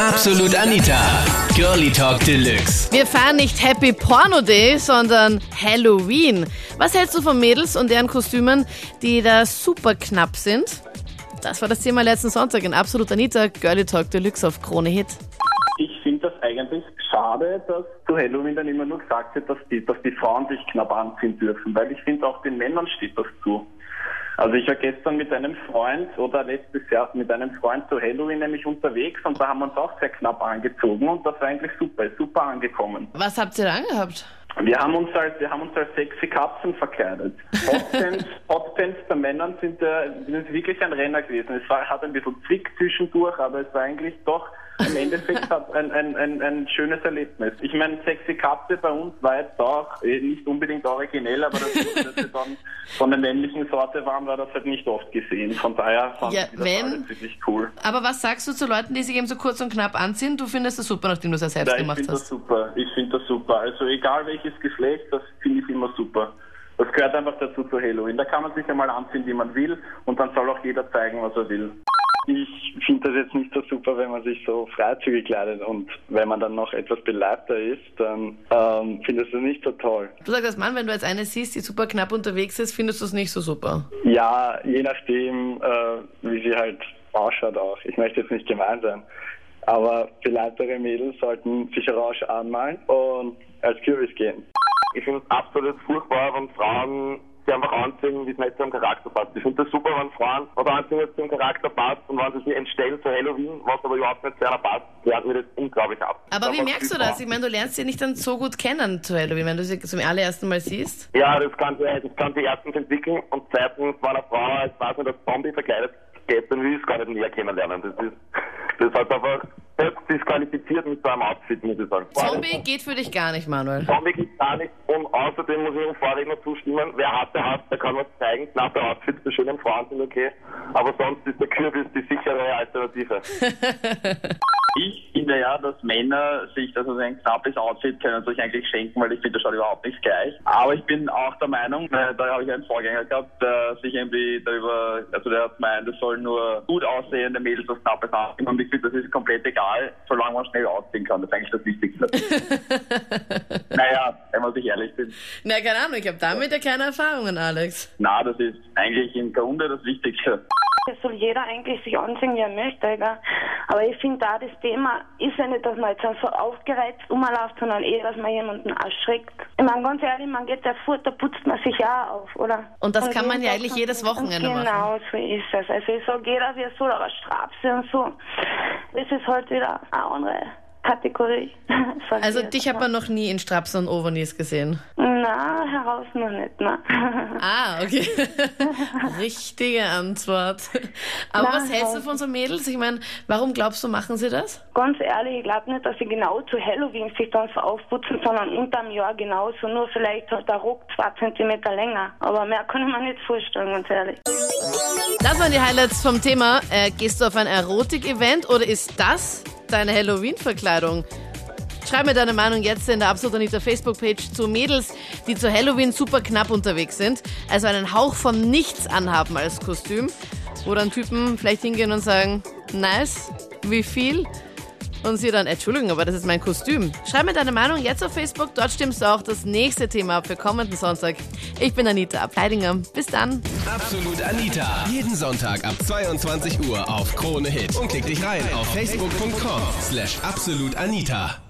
Absolut Anita. Girlie Talk Deluxe. Wir feiern nicht Happy Porno Day, sondern Halloween. Was hältst du von Mädels und deren Kostümen, die da super knapp sind? Das war das Thema letzten Sonntag in Absolut Anita, Girlie Talk Deluxe auf Krone Hit. Ich finde das eigentlich schade, dass zu Halloween dann immer nur gesagt wird, dass die, dass die Frauen sich knapp anziehen dürfen, weil ich finde auch den Männern steht das zu. Also ich war gestern mit einem Freund oder letztes Jahr mit einem Freund zu Halloween nämlich unterwegs und da haben wir uns auch sehr knapp angezogen und das war eigentlich super, super angekommen. Was habt ihr da angehabt? Wir haben uns als, wir haben uns als sexy Katzen verkleidet. Hotpants, Hotpants bei Männern sind, äh, sind wirklich ein Renner gewesen. Es war, hat ein bisschen Zwick zwischendurch, aber es war eigentlich doch im Endeffekt ein, ein, ein, ein schönes Erlebnis. Ich meine, sexy Katze bei uns war jetzt auch eh, nicht unbedingt originell, aber das, dass wir dann von der männlichen Sorte waren, war das halt nicht oft gesehen. Von daher fand Ja, ich das wenn- wirklich cool. Aber was sagst du zu Leuten, die sich eben so kurz und knapp anziehen? Du findest das super, nachdem du es ja selbst ich gemacht finde das hast. super. Ich finde das super. Also egal welches Geschlecht, das finde ich immer super. Das gehört einfach dazu zu Halloween. Da kann man sich einmal anziehen, wie man will, und dann soll auch jeder zeigen, was er will. Ich finde das jetzt nicht so super, wenn man sich so freizügig kleidet und wenn man dann noch etwas beleibter ist, dann ähm, findest du das nicht so toll. Du sagst als Mann, wenn du jetzt eine siehst, die super knapp unterwegs ist, findest du es nicht so super. Ja, je nachdem, äh, wie sie halt ausschaut auch. Ich möchte jetzt nicht gemein sein. Aber beleibtere Mädels sollten sich orange anmalen und als Kürbis gehen. Ich finde es absolut furchtbar, wenn Frauen sich einfach anziehen, wie es nicht zu ihrem Charakter passt. Ich finde das super, wenn Frauen oder anziehen, was zu ihrem Charakter passt und wenn sie sich entstellen zu Halloween, was aber überhaupt nicht zu einer passt, lernt mir das unglaublich ab. Aber wie was merkst du das? Ich meine, du lernst sie nicht dann so gut kennen zu Halloween, wenn du sie zum allerersten Mal siehst. Ja, das kann, sie, das kann sie erstens entwickeln und zweitens, wenn eine Frau als weiß nicht, als Zombie verkleidet geht, dann will ich es gar nicht näher kennenlernen. Das ist, das hat einfach selbst disqualifiziert mit so einem Outfit, muss ich sagen. Zombie geht für dich gar nicht, Manuel. Zombie geht gar nicht. Und außerdem muss ich dem Vorredner zustimmen, wer hatte hat, der kann was zeigen. Knappe Outfits für schönen Frauen sind okay. Aber sonst ist der Kürbis die sichere Alternative. Ich finde ja, dass Männer sich also ein knappes Outfit können sich eigentlich schenken, weil ich finde, das schaut überhaupt nicht gleich. Aber ich bin auch der Meinung, äh, da habe ich einen Vorgänger gehabt, der sich irgendwie darüber, also der hat gemeint, es sollen nur gut aussehende Mädels was knappes anziehen. Und ich finde, das ist komplett egal, solange man schnell ausziehen kann. Das ist eigentlich das Wichtigste. naja, wenn man sich ehrlich bin. Na, keine Ahnung, ich habe damit ja keine Erfahrungen, Alex. Na, das ist eigentlich im Grunde das Wichtigste. Das soll jeder eigentlich sich anziehen, wie er möchte, gell? Aber ich finde da, das Thema ist ja nicht, dass man jetzt so aufgereizt rumläuft, sondern eher, dass man jemanden erschreckt. Ich meine, ganz ehrlich, man geht ja fort, da putzt man sich auch auf, oder? Und das kann man ja eigentlich jedes Wochenende und machen. Genau, so ist es. Also ich sage, jeder wie er soll, aber Strapse und so, das ist halt wieder eine andere Kategorie. Also dich hat man noch nie in Strapsen und Overknees gesehen. Na, heraus noch nicht, ne? Ah, okay. Richtige Antwort. Aber Na, was hältst du von so Mädels? Ich meine, warum glaubst du, machen sie das? Ganz ehrlich, ich glaube nicht, dass sie genau zu Halloween sich dann so aufputzen, sondern unterm Jahr genauso. Nur vielleicht hat der Rock zwei Zentimeter länger. Aber mehr kann ich mir nicht vorstellen, ganz ehrlich. Das waren die Highlights vom Thema. Äh, gehst du auf ein Erotik-Event oder ist das deine Halloween-Verkleidung? Schreib mir deine Meinung jetzt in der Absolut Anita Facebook-Page zu Mädels, die zu Halloween super knapp unterwegs sind. Also einen Hauch von nichts anhaben als Kostüm. Wo dann Typen vielleicht hingehen und sagen, nice, wie viel? Und sie dann, Entschuldigung, aber das ist mein Kostüm. Schreib mir deine Meinung jetzt auf Facebook, dort stimmst du auch das nächste Thema für kommenden Sonntag. Ich bin Anita Ableidinger. Bis dann. Absolut Anita. Jeden Sonntag ab 22 Uhr auf Krone Hit. Und klick dich rein auf facebook.com slash absolutanita.